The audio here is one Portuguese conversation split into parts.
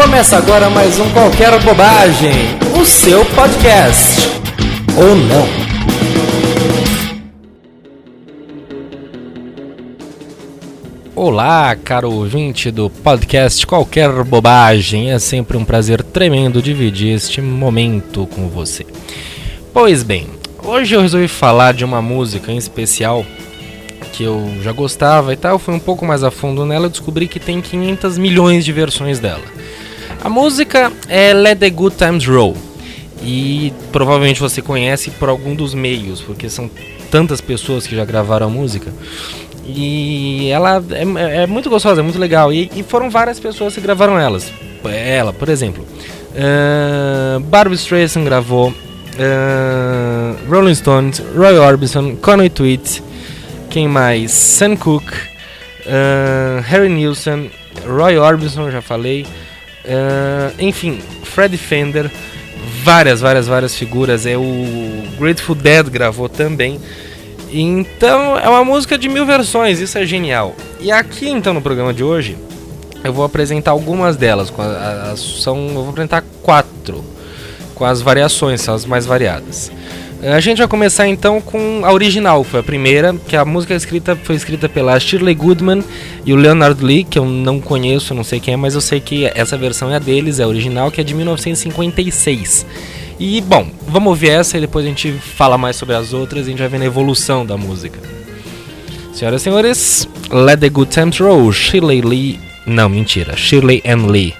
Começa agora mais um Qualquer Bobagem, o seu podcast. Ou não. Olá, caro ouvinte do podcast Qualquer Bobagem. É sempre um prazer tremendo dividir este momento com você. Pois bem, hoje eu resolvi falar de uma música em especial que eu já gostava e tal, fui um pouco mais a fundo nela e descobri que tem 500 milhões de versões dela. A música é Let the Good Times Roll e provavelmente você conhece por algum dos meios, porque são tantas pessoas que já gravaram a música. E ela é, é muito gostosa, é muito legal. E, e, foram várias pessoas que gravaram elas. Ela, por exemplo, uh, Barbra Streisand gravou, uh, Rolling Stones, Roy Orbison, Conway Twitty, quem mais? Sam Cooke, uh, Harry Nilsson, Roy Orbison, já falei. Uh, enfim, Fred Fender, várias, várias, várias figuras. É o Grateful Dead gravou também. Então é uma música de mil versões, isso é genial. E aqui então no programa de hoje eu vou apresentar algumas delas. São, eu vou apresentar quatro com as variações, são as mais variadas. A gente vai começar então com a original, foi a primeira, que a música escrita foi escrita pela Shirley Goodman e o Leonard Lee, que eu não conheço, não sei quem é, mas eu sei que essa versão é a deles, é a original, que é de 1956. E bom, vamos ouvir essa e depois a gente fala mais sobre as outras e a gente vai ver a evolução da música. Senhoras e senhores, Let the Good Times Roll, Shirley Lee. Não, mentira, Shirley and Lee.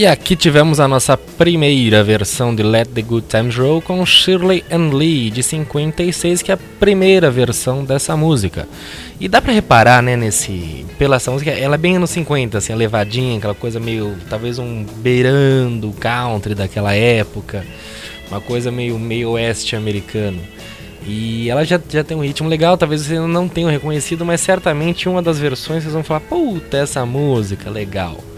E aqui tivemos a nossa primeira versão de Let the Good Times Roll com Shirley and Lee de 56, que é a primeira versão dessa música. E dá para reparar, né, nesse pela essa música, ela é bem anos 50, assim, a levadinha, aquela coisa meio, talvez um beirando country daquela época, uma coisa meio meio oeste americano. E ela já, já tem um ritmo legal, talvez vocês não tenham reconhecido, mas certamente uma das versões vocês vão falar, puta, essa música, legal.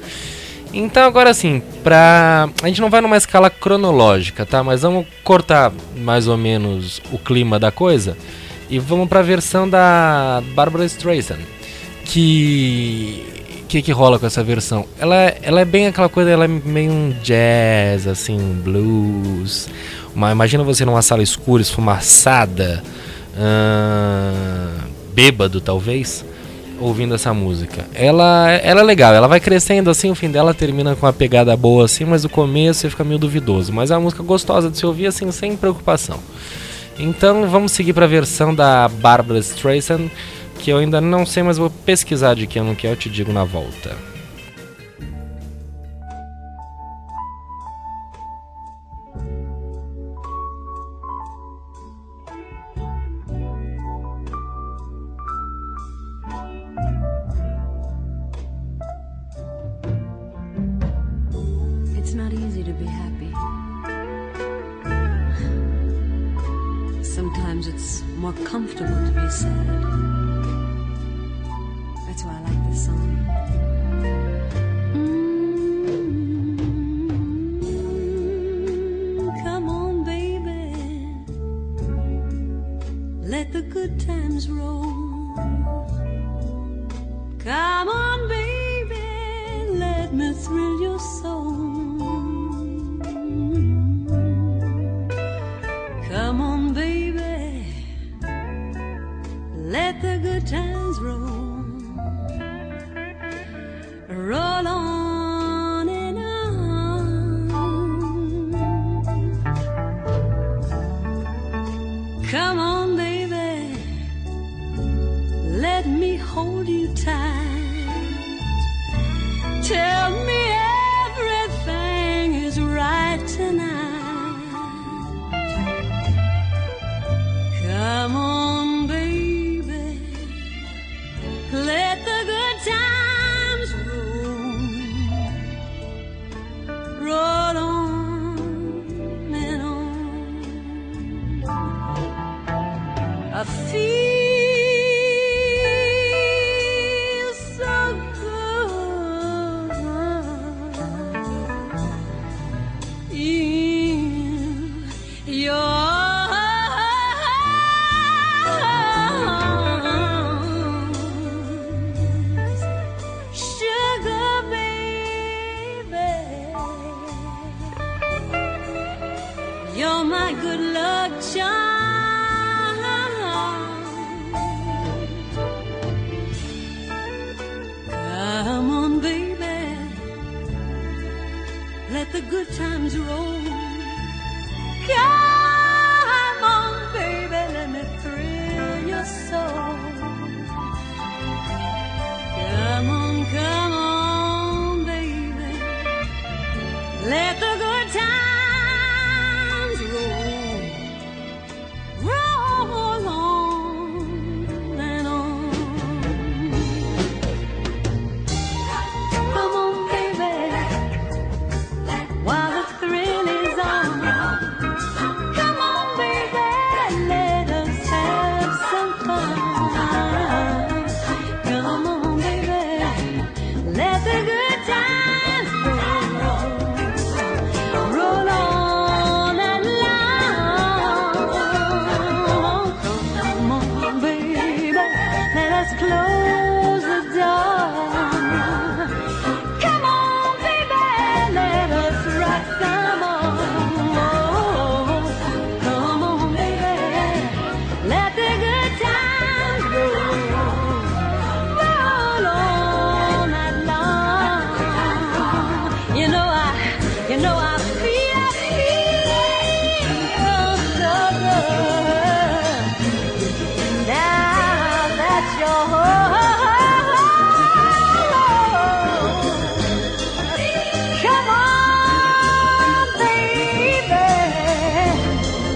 Então agora assim, pra. A gente não vai numa escala cronológica, tá? Mas vamos cortar mais ou menos o clima da coisa e vamos pra versão da Barbara Streisand. Que. que que rola com essa versão? Ela, ela é bem aquela coisa, ela é meio um jazz, assim, blues. Uma, imagina você numa sala escura, esfumaçada, bêbado talvez, ouvindo essa música. Ela, ela é legal, ela vai crescendo assim, o fim dela termina com uma pegada boa assim, mas o começo fica meio duvidoso. Mas é uma música gostosa de se ouvir assim, sem preocupação. Então vamos seguir para a versão da Barbara Streisand que eu ainda não sei, mas vou pesquisar de que ano que é, eu te digo na volta. Sometimes it's more comfortable to be sad. That's why I like this song. Mm, come on, baby. Let the good times roll. Come on, baby. Let me thrill your soul. Come on, you're my good luck charm. Come on, baby, let the good times roll.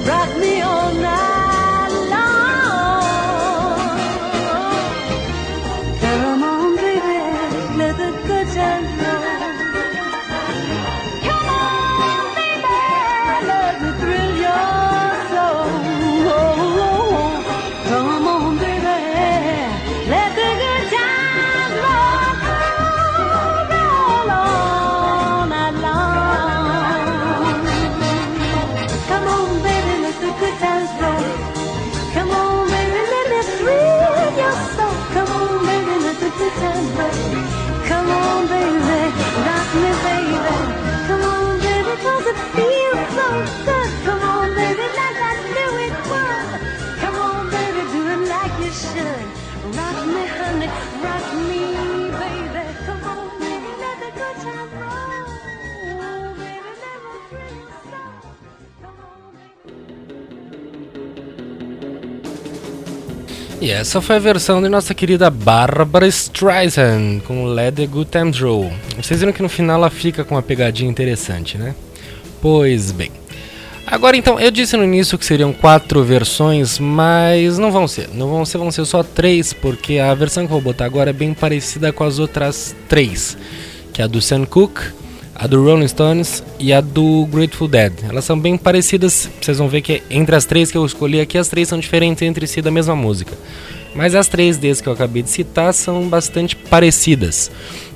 brought me on. E essa foi a versão de nossa querida Barbara Streisand com Let the Good Times Roll. Vocês viram que no final ela fica com uma pegadinha interessante, né? Pois bem. Agora então, eu disse no início que seriam quatro versões, mas não vão ser. Não vão ser, vão ser só três, porque a versão que eu vou botar agora é bem parecida com as outras três, que é a do Sam Cooke, a do Rolling Stones e a do Grateful Dead. Elas são bem parecidas, vocês vão ver que entre as três que eu escolhi aqui, as três são diferentes entre si da mesma música. Mas as três desde que eu acabei de citar são bastante parecidas.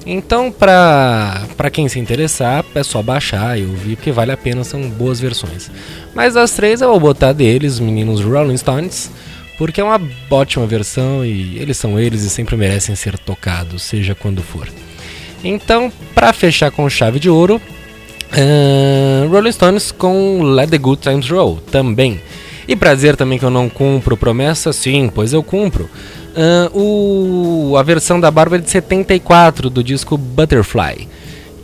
Então, pra, pra quem se interessar, é só baixar e ouvir, porque vale a pena, são boas versões. Mas as três eu vou botar deles, os meninos Rolling Stones, porque é uma ótima versão e eles são eles e sempre merecem ser tocados, seja quando for. Então, pra fechar com chave de ouro, uh, Rolling Stones com Let the Good Times Roll também. E prazer também que eu não cumpro promessa, sim, pois eu cumpro. Uh, o, a versão da Bárbara é de 74 do disco Butterfly.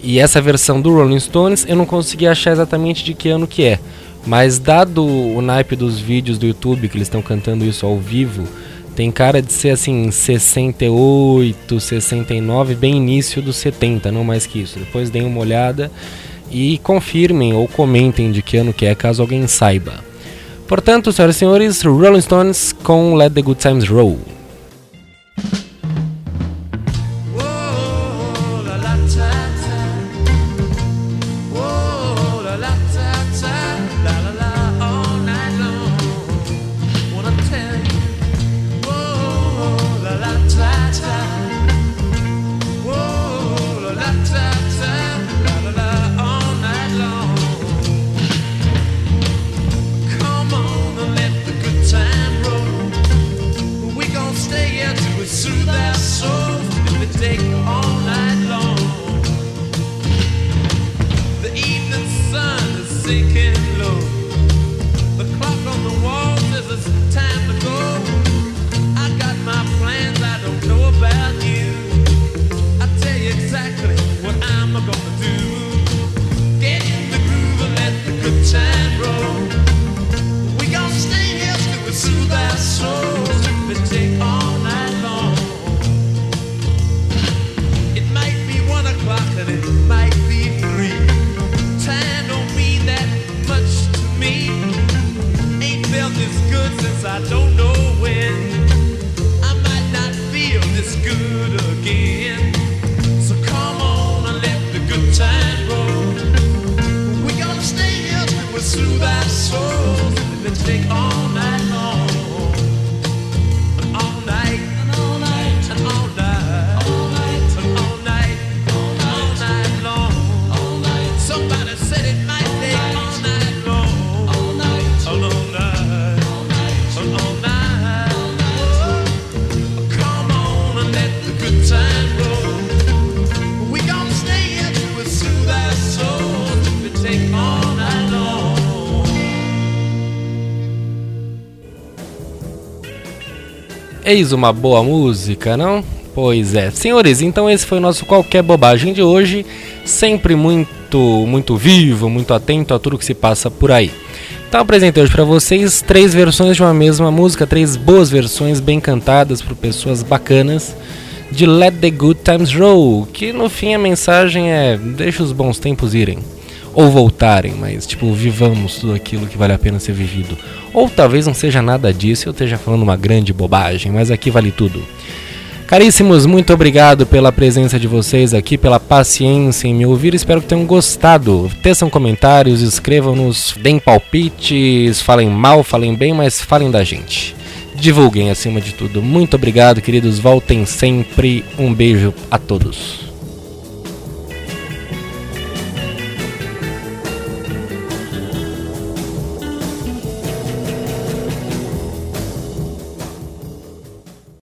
E essa versão do Rolling Stones eu não consegui achar exatamente de que ano que é. Mas dado o naipe dos vídeos do YouTube que eles estão cantando isso ao vivo, tem cara de ser assim 68, 69, bem início dos 70, não mais que isso. Depois deem uma olhada e confirmem ou comentem de que ano que é, caso alguém saiba. Portanto, senhoras e senhores, Rolling Stones com Let the Good Times Roll. Eis uma boa música, não? Pois é. Senhores, então esse foi o nosso Qualquer Bobagem de hoje. Sempre muito, muito vivo, muito atento a tudo que se passa por aí. Então apresentei hoje para vocês três versões de uma mesma música, três boas versões bem cantadas por pessoas bacanas de Let the Good Times Roll, que no fim a mensagem é deixa os bons tempos irem ou voltarem, mas tipo, vivamos tudo aquilo que vale a pena ser vivido. Ou talvez não seja nada disso, eu esteja falando uma grande bobagem, mas aqui vale tudo. Caríssimos, muito obrigado pela presença de vocês aqui, pela paciência em me ouvir. Espero que tenham gostado. Teçam comentários, escrevam-nos, deem palpites, falem mal, falem bem, mas falem da gente. Divulguem acima de tudo. Muito obrigado, queridos. Voltem sempre. Um beijo a todos.